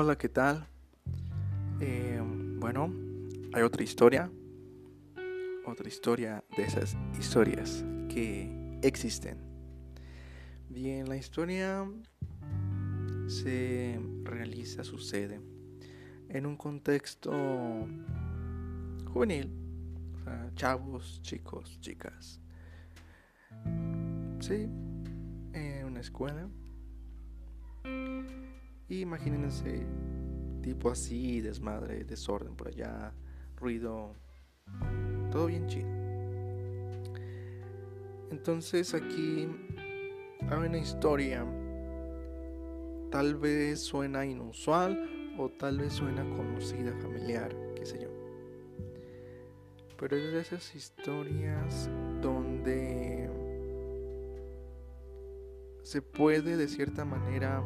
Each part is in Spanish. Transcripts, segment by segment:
Hola, ¿qué tal? Eh, bueno, hay otra historia. Otra historia de esas historias que existen. Bien, la historia se realiza, sucede en un contexto juvenil. O sea, chavos, chicos, chicas. Sí, en una escuela. Y imagínense, tipo así, desmadre, desorden por allá, ruido, todo bien chido. Entonces aquí hay una historia, tal vez suena inusual o tal vez suena conocida, familiar, qué sé yo. Pero es de esas historias donde se puede de cierta manera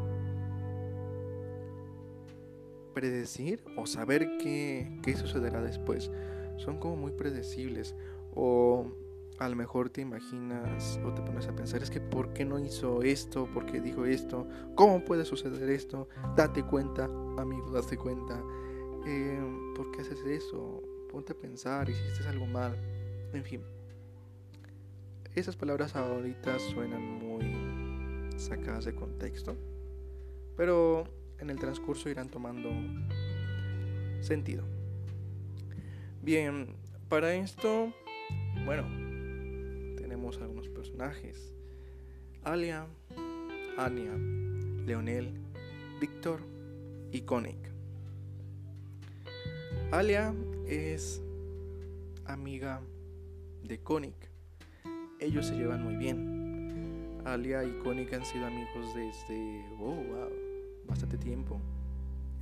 predecir o saber qué, qué sucederá después. Son como muy predecibles o a lo mejor te imaginas o te pones a pensar, es que ¿por qué no hizo esto? ¿Por qué dijo esto? ¿Cómo puede suceder esto? Date cuenta, amigo, date cuenta. Eh, ¿Por qué haces eso? Ponte a pensar, hiciste algo mal. En fin. Esas palabras ahorita suenan muy sacadas de contexto. Pero en el transcurso irán tomando sentido. Bien, para esto, bueno, tenemos algunos personajes. Alia, Anya, Leonel, Víctor y Koenig. Alia es amiga de Koenig. Ellos se llevan muy bien. Alia y Koenig han sido amigos desde, oh, wow, bastante tiempo,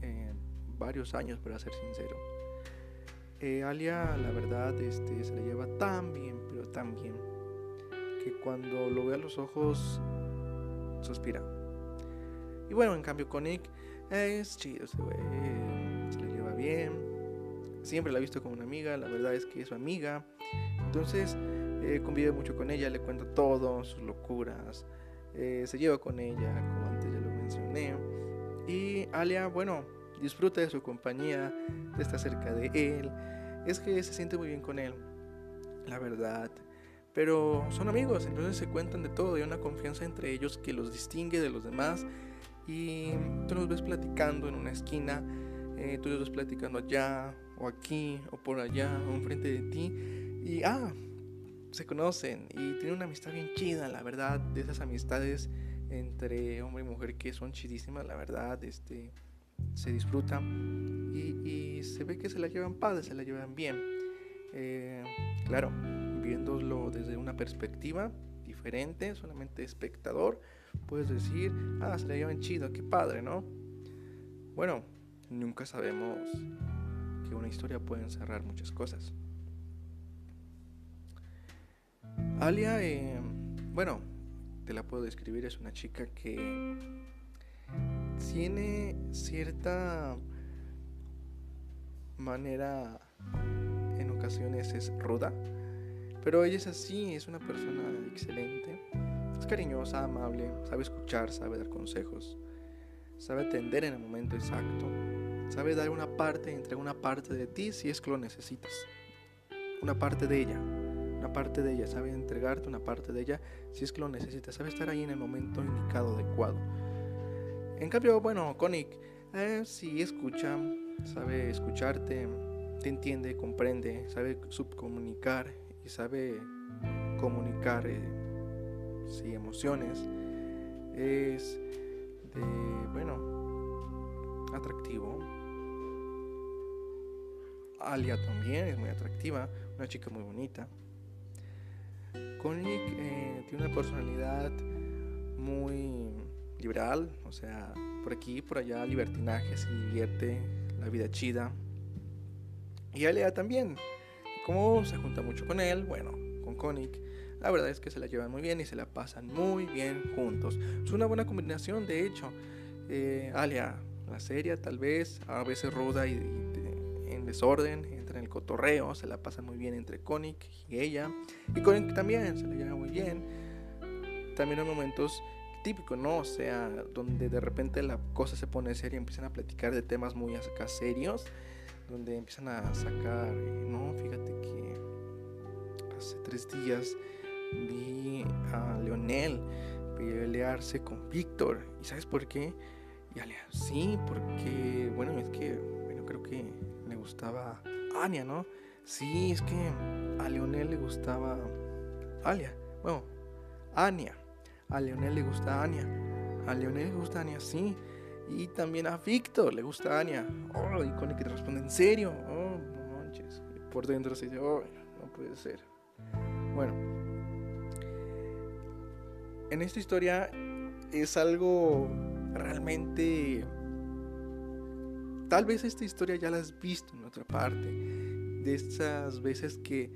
eh, varios años para ser sincero. Eh, Alia, la verdad, este, se le lleva tan bien, pero tan bien, que cuando lo ve a los ojos, suspira. Y bueno, en cambio con Nick es chido, se, le lleva bien. Siempre la ha visto como una amiga, la verdad es que es su amiga. Entonces, eh, convive mucho con ella, le cuenta todo, sus locuras. se lleva con ella, como antes ya lo mencioné. Y Alia, bueno, disfruta de su compañía, está cerca de él. Es que se siente muy bien con él, la verdad. Pero son amigos, entonces se cuentan de todo, hay una confianza entre ellos que los distingue de los demás. Y tú los ves platicando en una esquina, eh, tú los ves platicando allá, o aquí, o por allá, o enfrente de ti. Y ah, se conocen y tienen una amistad bien chida, la verdad, de esas amistades entre hombre y mujer que son chidísimas, la verdad, este, se disfruta y, se ve que se la llevan padre, se la llevan bien. Eh, claro, viéndolo desde una perspectiva diferente, solamente espectador, puedes decir, ah, se la llevan chido, qué padre, ¿no? Bueno, nunca sabemos que una historia puede encerrar muchas cosas. Alia, eh, bueno, la puedo describir, es una chica que tiene cierta manera, en ocasiones es ruda, pero ella es así, es una persona excelente, es cariñosa, amable, sabe escuchar, sabe dar consejos, sabe atender en el momento exacto, sabe dar una parte, entregar una parte de ti si es que lo necesitas, una parte de ella una parte de ella, sabe entregarte una parte de ella si es que lo necesitas, sabe estar ahí en el momento indicado, adecuado. En cambio, bueno, Koenig eh, sí escucha, sabe escucharte, te entiende, comprende, sabe subcomunicar y sabe comunicar eh, emociones. Es de, bueno, atractivo. Alia también es muy atractiva, una chica muy bonita. Koenig eh, tiene una personalidad muy liberal, o sea, por aquí, por allá, libertinaje, se divierte, la vida chida. Y Alia también, como se junta mucho con él, bueno, con Koenig, la verdad es que se la llevan muy bien y se la pasan muy bien juntos. Es una buena combinación, de hecho. Eh, Alia, la seria tal vez, a veces ruda y, en desorden, en el cotorreo, se la pasa muy bien entre Koenig y ella. Y Koenig también se la lleva muy bien. También hay momentos típico, ¿no? O sea, donde de repente la cosa se pone seria, empiezan a platicar de temas muy acá serios, donde empiezan a sacar, no, fíjate que hace tres días vi a Leonel pelearse con Víctor. ¿Y sabes por qué? Y sí, porque, bueno, es que, bueno, creo que le gustaba Ania, ¿no? Sí, es que a Leonel le gustaba Alia. Bueno, Ania. A Leonel le gusta Ania. A Leonel le gusta Ania, sí. Y también a Víctor le gusta Ania. Oh, y con el que te responde en serio. Oh, no manches. Por dentro se dice, oh, no puede ser. Bueno. En esta historia es algo realmente... Tal vez esta historia ya la has visto en otra parte. De esas veces que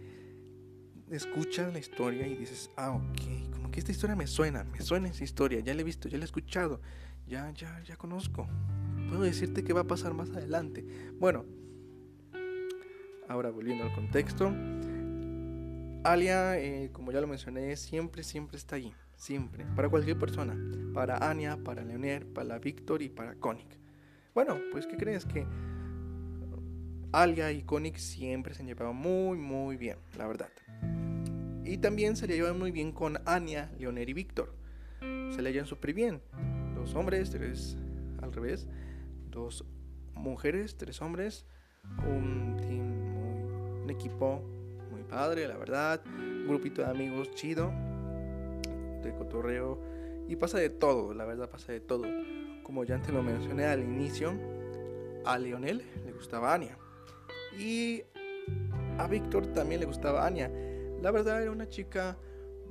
escuchas la historia y dices, ah, ok, como que esta historia me suena, me suena esa historia, ya la he visto, ya la he escuchado, ya, ya, ya conozco. Puedo decirte qué va a pasar más adelante. Bueno, ahora volviendo al contexto, Alia, eh, como ya lo mencioné, siempre, siempre está ahí, siempre, para cualquier persona, para Anya, para Leonel, para Víctor y para Konik. Bueno, pues ¿qué crees que Alia y Konik siempre se han llevado muy, muy bien, la verdad. Y también se le llevan muy bien con Anya, Leonel y Víctor. Se le llevan súper bien. Dos hombres, tres al revés. Dos mujeres, tres hombres. Un team un equipo muy padre, la verdad. Un grupito de amigos chido. De cotorreo. Y pasa de todo, la verdad pasa de todo. Como ya antes lo mencioné al inicio, a Leonel le gustaba Anya. Y a Víctor también le gustaba Anya. La verdad era una chica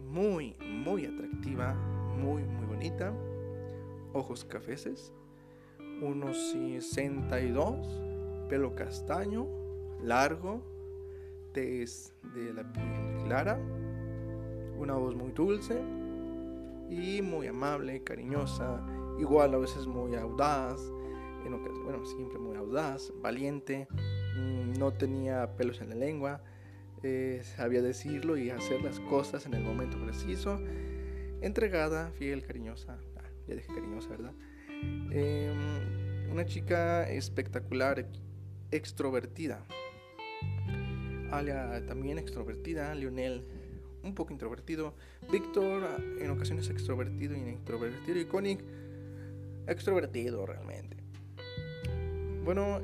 muy, muy atractiva, muy, muy bonita. Ojos cafeces, unos 62, pelo castaño, largo, tez de la piel clara, una voz muy dulce y muy amable, cariñosa, igual a veces muy audaz, en bueno, siempre muy audaz, valiente, mm, no tenía pelos en la lengua, eh, sabía decirlo y hacer las cosas en el momento preciso, entregada, fiel, cariñosa, ah, ya dije cariñosa, ¿verdad? Em, una chica espectacular, extrovertida. Alia también extrovertida, Lionel un poco introvertido, Víctor en ocasiones extrovertido y introvertido y Koenig extrovertido realmente. Bueno,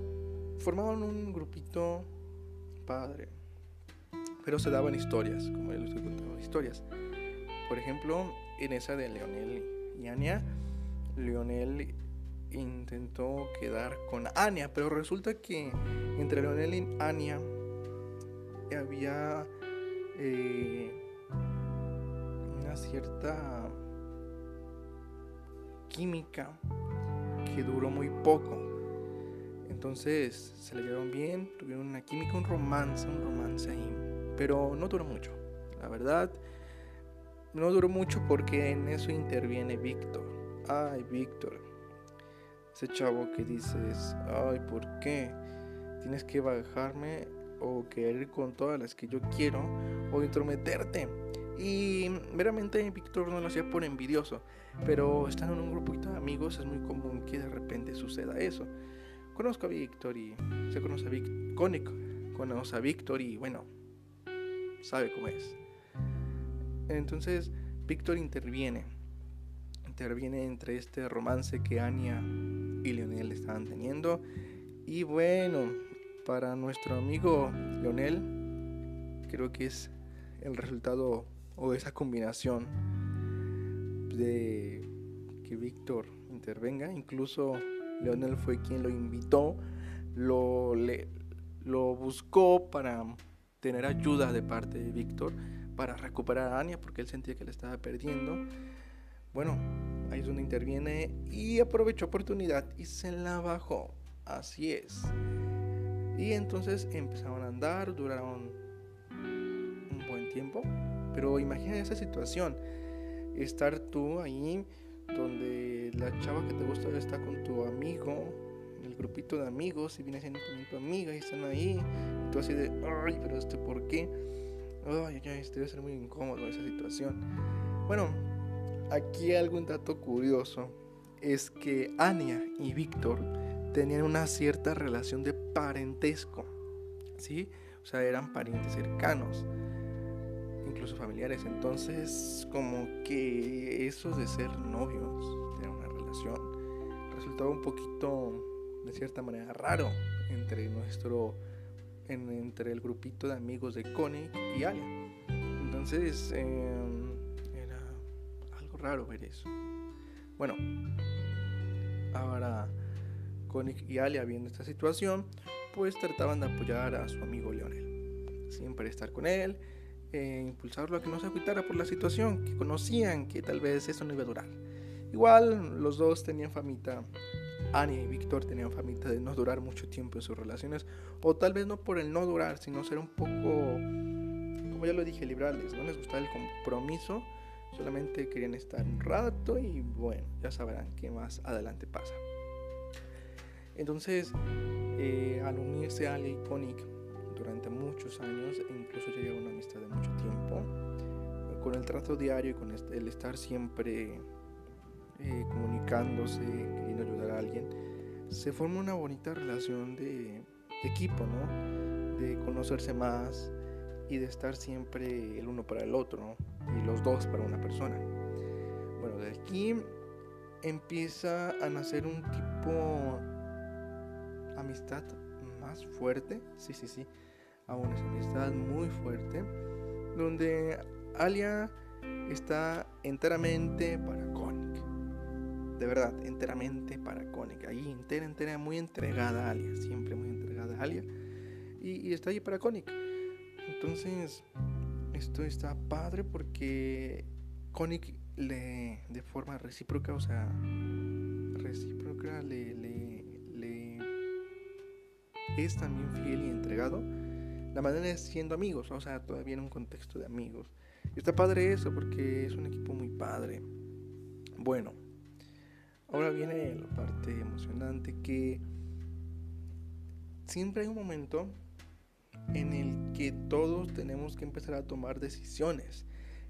formaban un grupito padre pero se daban historias, como ya les estoy contando, historias. Por ejemplo, en esa de Leonel y Anya, Leonel intentó quedar con Anya, pero resulta que entre Leonel y Anya había eh, una cierta química que duró muy poco. Entonces se le llevaron bien, tuvieron una química, un romance, un romance ahí pero no duró mucho. La verdad, no duró mucho porque en eso interviene Víctor. Ay, Víctor. Ese chavo que dices, ay, ¿por qué? Tienes que bajarme o querer con todas las que yo quiero o intrometerte. Y meramente Víctor no lo hacía por envidioso, pero estando en un grupito de amigos es muy común que de repente suceda eso. Conozco a Víctor y se conoce a Víctor, conoce a Víctor y bueno, sabe cómo es. Entonces, Víctor interviene. Interviene entre este romance que Anya y Leonel estaban teniendo. Y bueno, para nuestro amigo Leonel, creo que es el resultado o esa combinación de que Víctor intervenga. Incluso Leonel fue quien lo invitó, lo, le, lo buscó para tener ayuda de parte de Víctor para recuperar a Anya porque él sentía que le estaba perdiendo. Bueno, ahí es donde interviene y aprovechó oportunidad y se la bajó. Así es. Y entonces empezaron a andar, duraron un buen tiempo. Pero imagina esa situación. Estar tú ahí donde la chava que te gusta está con tu amigo el grupito de amigos y viene siendo también tu amiga y están ahí. Y tú así de, ay, pero este, ¿por qué? Ay, ya, este debe ser muy incómodo esa situación. Bueno, aquí algún dato curioso es que Anya y Víctor tenían una cierta relación de parentesco, ¿sí? O sea, eran parientes cercanos, incluso familiares. Entonces, como que eso de ser novios, tener una relación, resultaba un poquito, de cierta manera, raro entre nuestro, entre el grupito de amigos de Connie y Alia. Entonces, em, era algo raro ver eso. Bueno, ahora Koenig y Alia viendo esta situación, pues trataban de apoyar a su amigo Leonel. Siempre estar con él, e impulsarlo a que no se agüitara por la situación, que conocían que tal vez eso no iba a durar. Igual los dos tenían famita, Ania y Víctor tenían famita de no durar mucho tiempo en sus relaciones, o tal vez no por el no durar, sino ser un poco, como ya lo dije, liberales, no les gustaba el compromiso, solamente querían estar un rato y bueno, ya sabrán qué más adelante pasa. Entonces, eh, al unirse a Ali Iconic durante muchos años, e incluso llega una amistad de mucho tiempo, con el trato diario y con el estar siempre eh, comunicándose, queriendo ayudar a alguien, se forma una bonita relación de, equipo, ¿no? De conocerse más y de estar siempre el uno para el otro, y los dos para una persona. Bueno, de aquí empieza a nacer un tipo amistad más fuerte, sí, sí, sí, aún es amistad muy fuerte, donde Alia está enteramente para Konik. De verdad, enteramente para Konik. Ahí, entera, entera, muy entregada a Alia, siempre muy entregada a Alia. Y, está ahí para Konik. Entonces, esto está padre porque Konik le, de forma recíproca, o sea, recíproca, le es también fiel y entregado, la manera es siendo amigos, o sea, todavía en un contexto de amigos. Y está padre eso porque es un equipo muy padre. Bueno, ahora viene la parte emocionante que siempre hay un momento en el que todos tenemos que empezar a tomar decisiones,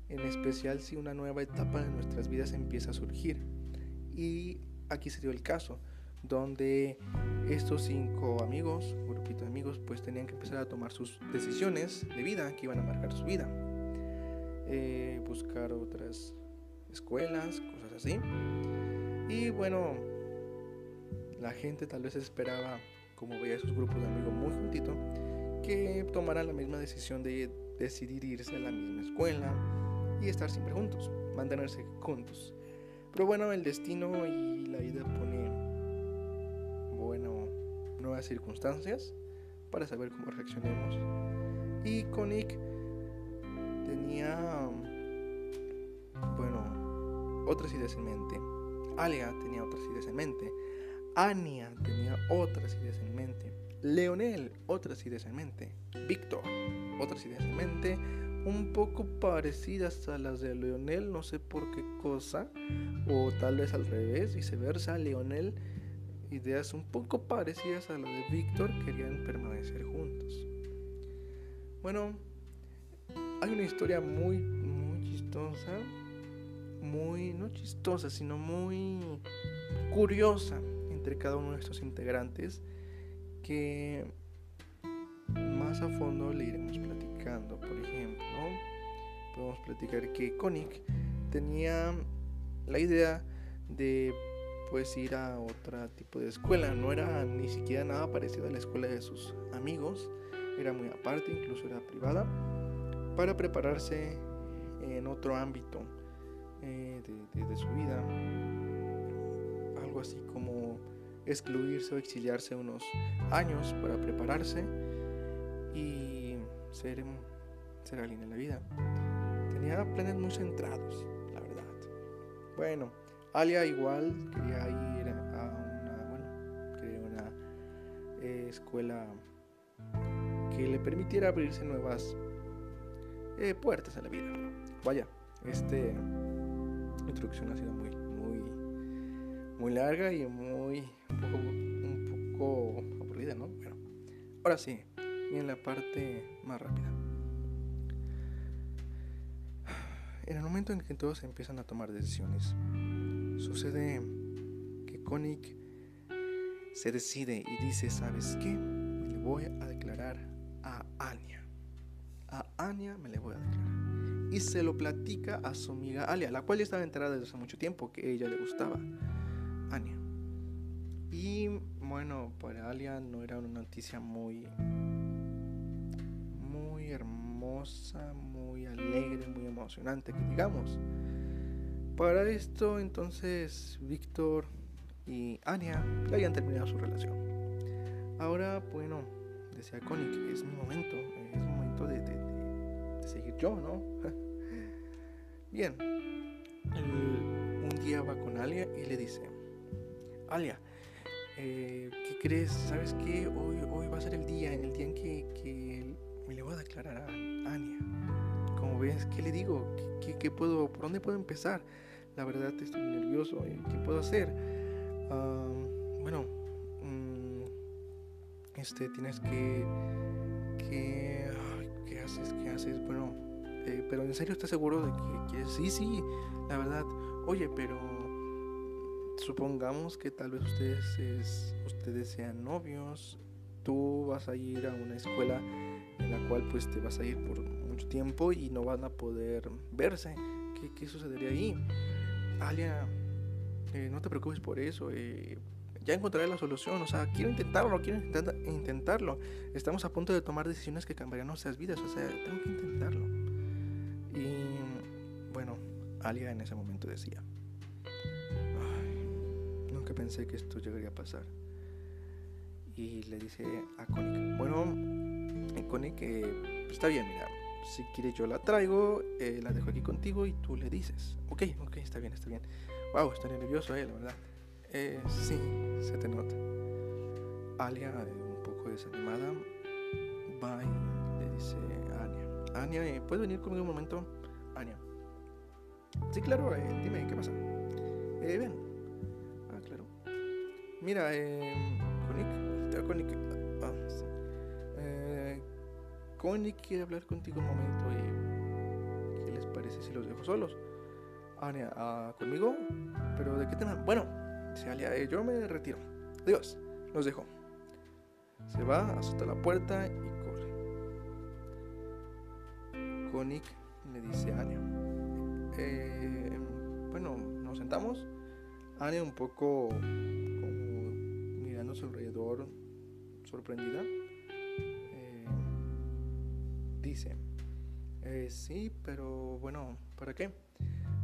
en especial si una nueva etapa de nuestras vidas empieza a surgir. Y aquí se dio el caso donde estos cinco amigos, grupito de amigos, pues tenían que empezar a tomar sus decisiones de vida que iban a marcar su vida. Eh, buscar otras escuelas, cosas así. Y bueno, la gente tal vez esperaba, como veía sus grupos de amigos muy juntito, que tomaran la misma decisión de decidir irse a la misma escuela y estar siempre juntos, mantenerse juntos. Pero bueno, el destino y la vida circunstancias para saber cómo reaccionemos. Y Konik tenía, bueno, otras ideas en mente. Alia tenía otras ideas en mente. Ania tenía otras ideas en mente. Leonel, otras ideas en mente. Víctor, otras ideas en mente. Un poco parecidas a las de Leonel, no sé por qué cosa. O tal vez al revés, viceversa. Leonel ideas un poco parecidas a las de Víctor querían permanecer juntos. Bueno, hay una historia muy, muy chistosa, muy, no chistosa, sino muy curiosa entre cada uno de estos integrantes que más a fondo le iremos platicando. Por ejemplo, podemos platicar que Konik tenía la idea de pues ir a otro tipo de escuela. No era ni siquiera nada parecido a la escuela de sus amigos, era muy aparte, incluso era privada, para prepararse en otro ámbito eh, de, su vida. Algo así como excluirse o exiliarse unos años para prepararse y ser, ser alguien en la vida. Tenía planes muy centrados, la verdad. Bueno, Alia igual quería ir a una, bueno, quería una eh, escuela que le permitiera abrirse nuevas eh, puertas a la vida. Vaya, este introducción ha sido muy, muy, muy larga y muy un poco, un poco aburrida, ¿no? Bueno, ahora sí, en la parte más rápida. en el momento en que todos empiezan a tomar decisiones, sucede que Koenig se decide y dice, ¿sabes qué? Le voy a declarar a Anya. A Anya me le voy a declarar. Y se lo platica a su amiga Alia, la cual ya estaba enterada desde hace mucho tiempo que ella le gustaba. Anya. Y bueno, para Alia no era una noticia muy muy hermosa, muy alegre, muy emocionante, que digamos. Para esto entonces Víctor y Anya ya habían terminado su relación. Ahora, bueno, decía Connie es mi momento, es momento de, de, seguir yo, ¿no? Bien, un día va con Alia y le dice, Alia, eh, ¿qué crees? ¿Sabes qué? Hoy, hoy va a ser el día, el día en que, que me le voy a declarar a Anya. Como ves, ¿qué le digo? ¿Qué, qué, puedo, ¿Por dónde puedo empezar? La verdad estoy nervioso. ¿Qué puedo hacer? bueno, mm, este, tienes que... que ¿Qué haces? ¿Qué haces? Bueno, eh, pero en serio estás seguro de que. Sí, sí, la verdad. Oye, pero supongamos que tal vez ustedes, ustedes sean novios, tú vas a ir a una escuela en la cual pues te vas a ir por mucho tiempo y no van a poder verse. ¿Qué, qué sucedería ahí? Alia, eh, no te preocupes por eso. Eh, ya encontraré la solución. O sea, quiero intentarlo, quiero intentarlo. Estamos a punto de tomar decisiones que cambiarán nuestras vidas. O sea, tengo que intentarlo. Y bueno, Alia en ese momento decía, nunca pensé que esto llegaría a pasar. Y le dice a Connie, bueno, Connie, que está bien, mira, si quieres yo la traigo, eh, la dejo aquí contigo y tú le dices. Ok, ok, está bien, está bien. Wow, está nervioso, eh, la verdad. Eh, sí, se te nota. Alia, un poco desanimada, y le dice a Anya. Anya, eh, ¿puedes venir conmigo un momento? Anya. Sí, claro, eh, dime, ¿qué pasa? Eh, ven. Ah, claro. Mira, eh, Konik, Konik, ah, sí. Konik quiere hablar contigo un momento y ¿qué les parece si los dejo solos? Anya, ah, ¿conmigo? ¿Pero de qué tema? Bueno, dice Alia, eh, yo me retiro. Adiós, los dejo. Se va, azota la puerta y corre. Konik le dice a Anya, eh, bueno, nos sentamos. Anya un poco como mirando su alrededor, sorprendida, dice, eh, sí, pero bueno, ¿para qué?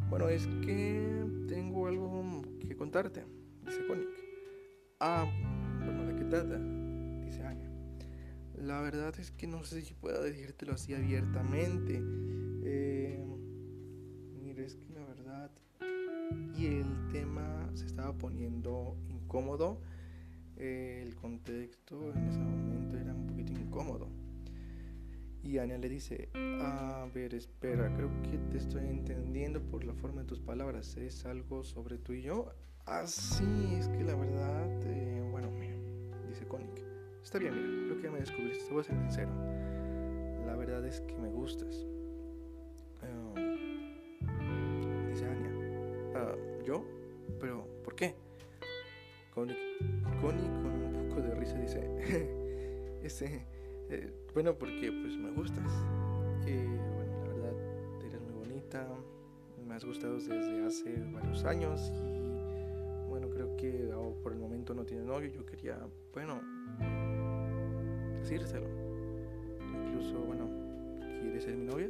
Bueno, es que tengo algo que contarte, dice Konik. Ah, bueno, ¿de qué trata? Dice Anya. La verdad es que no sé si pueda decírtelo así abiertamente. Eh, mira, es que la verdad... Y el tema se estaba poniendo incómodo. Eh, el contexto en ese momento era un poquito incómodo. Y Anya le dice, a ver, espera, creo que te estoy entendiendo por la forma de tus palabras. ¿Es algo sobre tú y yo? Ah, sí, es que la verdad, eh, bueno, mira, dice Konik. Está bien, mira, lo que ya me descubriste, te voy a ser sincero. La verdad es que me gustas. Uh, dice Anya, uh, ¿yo? ¿Pero por qué? Konik, Konik con un poco de risa dice, ese eh, bueno, porque pues me gustas. Eh, bueno, la verdad, eres muy bonita. Me has gustado desde hace varios años y bueno, creo que por el momento no tiene novio. Yo quería, bueno, decírselo. Incluso, bueno, ¿quieres ser mi novia?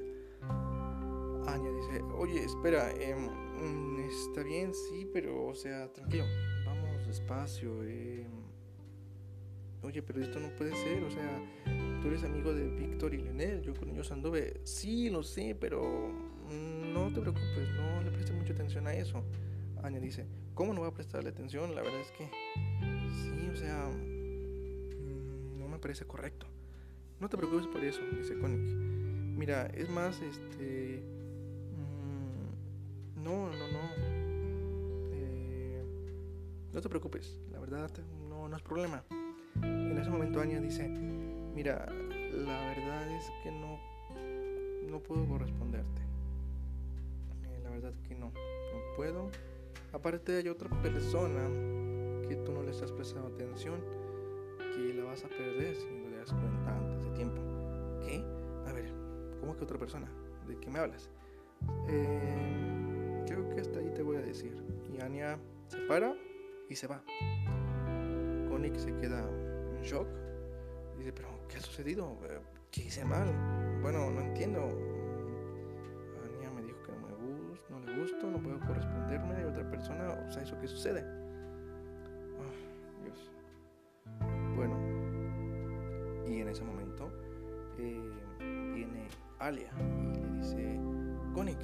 Anya dice, oye, espera, em, mm, está bien, sí, pero, o sea, tranquilo, vamos despacio. Eh, oye, pero esto no puede ser, o sea, tú eres amigo de Víctor y Lenel, yo con ellos anduve, sí, lo sé, pero no te preocupes, no le prestes mucha atención a eso. Anya dice, ¿cómo no va a prestarle atención? La verdad es que, sí, o sea, mm, no me parece correcto. No te preocupes por eso, dice Koenig. Mira, es más, este... Mm, no, no, no. Eh, no te preocupes, la verdad no, no es problema. En ese momento Anya dice, mira, la verdad es que no, no puedo corresponderte. que no, no puedo. Aparte hay otra persona que tú no le estás prestando atención, que la vas a perder si no te das cuenta antes de tiempo. ¿Qué? A ver, ¿cómo que otra persona? ¿De qué me hablas? Eh, creo que hasta ahí te voy a decir. Y Anya se para y se va. Konik se queda en shock. Dice, pero ¿qué ha sucedido? ¿Qué hice mal? Bueno, no entiendo. Anya me dijo que no me gusta, no le gusto, no puedo corresponderme a otra persona. O sea, ¿eso qué sucede? Oh, Dios. Bueno. Y en ese momento eh, viene Alia y le dice, Konik,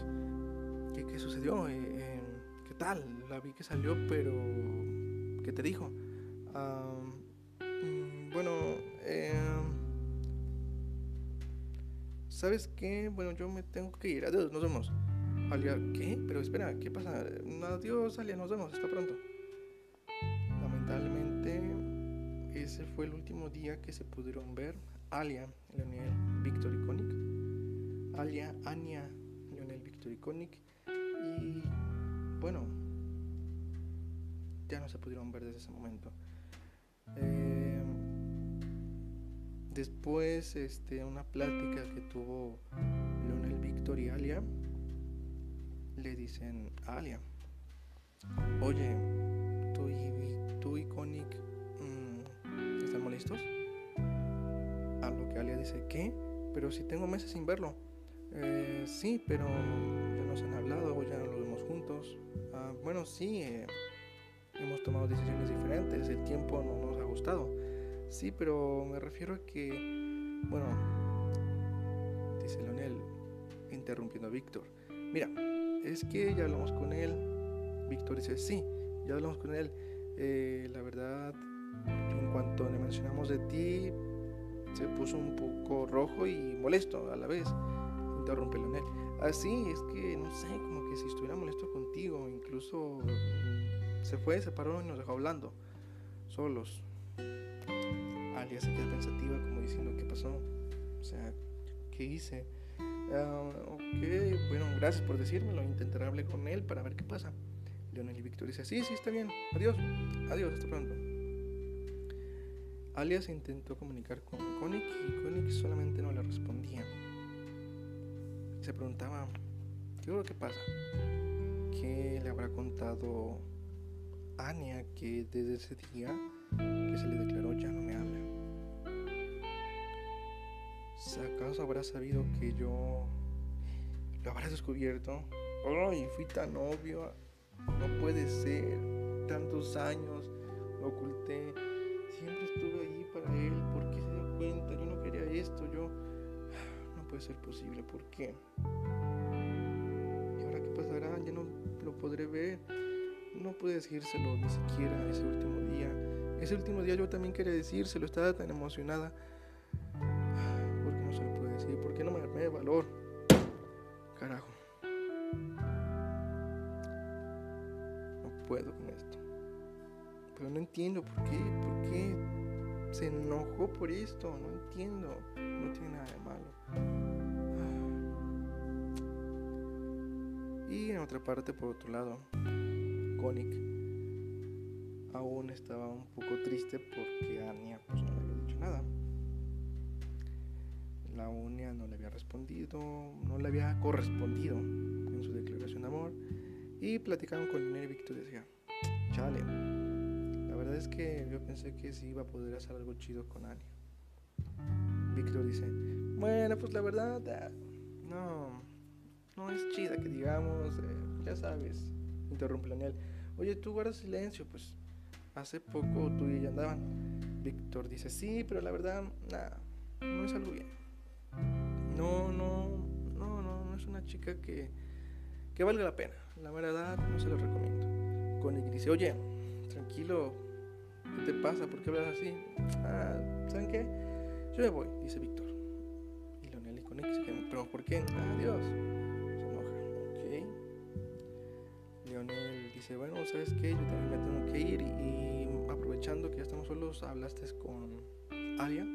¿qué, qué sucedió? Eh, eh, ¿Qué tal? La vi que salió, pero... ¿Qué te dijo? Mm, bueno, eh, ¿sabes qué? Bueno, yo me tengo que ir. Adiós, nos vemos. Alia, ¿qué? Pero espera, ¿qué pasa? Adiós, Alia, nos vemos. Hasta pronto. Lamentablemente, ese fue el último día que se pudieron ver. Alia, Leonel, Víctor y. Alia, Anya, Leonel, Víctor y. Y bueno, ya no se pudieron ver desde ese momento. Eh, después, este, una plática que tuvo Leonel, Víctor y Alia, le dicen a Alia, oye, tú y, tú y mmm, están molestos. A lo que Alia dice, ¿qué? Pero si tengo meses sin verlo. Eh, sí, pero ya nos han hablado, ya no lo vemos juntos. Ah, bueno, sí, eh, hemos tomado decisiones diferentes, el tiempo no nos ha gustado. Sí, pero me refiero a que, bueno, dice Leonel, interrumpiendo a Víctor. Mira, es que ya hablamos con él. Víctor dice, sí, ya hablamos con él. Eh, la verdad, en cuanto le mencionamos de ti, se puso un poco rojo y molesto a la vez. Interrumpe Leonel. Así es que, no sé, como que si estuviera molesto contigo, incluso se fue, se paró y nos dejó hablando, solos. Alia se queda pensativa, como diciendo, ¿qué pasó? O sea, ¿qué hice? Uh, ok, bueno, gracias por decírmelo. Intentaré hablar con él para ver qué pasa. Leonel y Víctor dice, sí, sí, está bien. Adiós. Adiós, hasta pronto. Alia se intentó comunicar con Konik y Konik solamente no le respondía. Se preguntaba, ¿qué es lo que pasa? ¿Qué le habrá contado Anya que desde ese día que se le declaró ya no me ¿Acaso habrá sabido que yo lo habrá descubierto? ¡Ay, fui tan obvio! No puede ser. Tantos años lo oculté. Siempre estuve ahí para él. ¿Por qué se dio cuenta? Yo no quería esto. Yo... No puede ser posible. ¿Por qué? ¿Y ahora qué pasará? Ya no lo podré ver. No pude decírselo ni siquiera ese último día. Ese último día yo también quería decírselo. Estaba tan emocionada. No me armé de valor? Carajo. puedo con esto. Pero no entiendo por qué, por qué se enojó por esto. No entiendo. No tiene nada de malo. Y en otra parte, por otro lado, Konik aún estaba un poco triste porque Anya pues, no le había dicho nada. Unia no le había respondido, no le había correspondido en su declaración de amor y platicaron con Leonel y Víctor y decía, chale, la verdad es que yo pensé que sí iba a poder hacer algo chido con Anya. Víctor dice, bueno, pues la verdad, ah, no, no es chida que digamos, eh, ya sabes, interrumpe Leonel. Oye, tú guardas silencio, pues hace poco tú y ella andaban. Víctor dice, sí, pero la verdad, nada, no es algo bien. No, no, no, no, no es una chica que, que valga la pena. La verdad, no se lo recomiendo. Koenig dice, oye, tranquilo, ¿qué te pasa? ¿Por qué hablas así? Ah, ¿saben qué? Yo me voy, dice Víctor. Y Leonel y quedan, ¿pero por qué? Adiós. Se enoja, ok. Leonel dice, bueno, ¿sabes qué? Yo también me tengo que ir y aprovechando que ya estamos solos, hablaste con con Alia.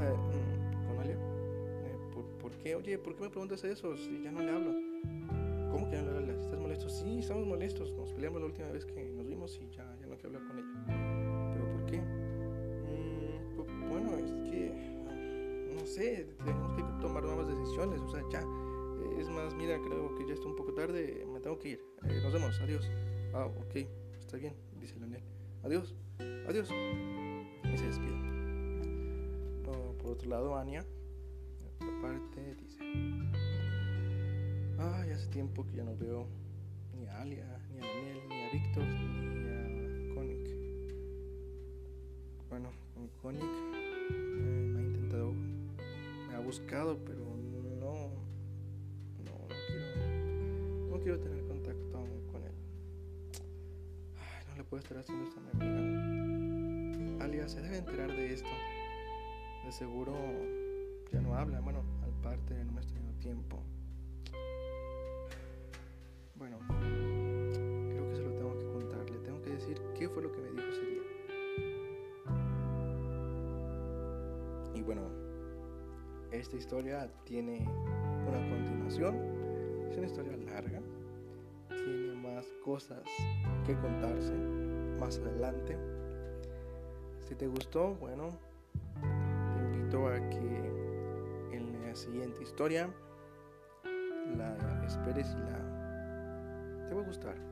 Eh, ¿por, ¿Por qué? Oye, ¿por qué me preguntas eso si ya no le hablo? ¿Cómo que no le hablas? ¿Estás molestos. Sí, estamos molestos. Nos peleamos la última vez que nos vimos y ya, ya no quiero hablar con ella. ¿Pero por qué? Mm, bueno, es que, no sé, tenemos que tomar nuevas decisiones. O sea, ya. Es más, mira, creo que ya está un poco tarde. Me tengo que ir. Eh, nos vemos. Adiós. Ah, ok. Está bien, dice Leonel. Adiós. Adiós. Y se despide. por otro lado, Anya, otra parte, dice... Ay, hace tiempo que ya no veo ni a Alia, ni a Daniel, ni a Víctor, ni a Konik. Bueno, con Konik eh, me ha intentado, me ha buscado, pero no, no, no quiero, no quiero tener contacto con él. Ay, no le puedo estar haciendo esto a mi amiga. Alia se debe enterar de esto. De seguro ya no habla, bueno, al parte no me está dando tiempo. Bueno, creo que se lo tengo que contar. Le tengo que decir qué fue lo que me dijo ese día. Y bueno, esta historia tiene una continuación. Es una historia larga. Tiene más cosas que contarse más adelante. Si te gustó, bueno, te invito a que la siguiente historia la esperes y la te va a gustar.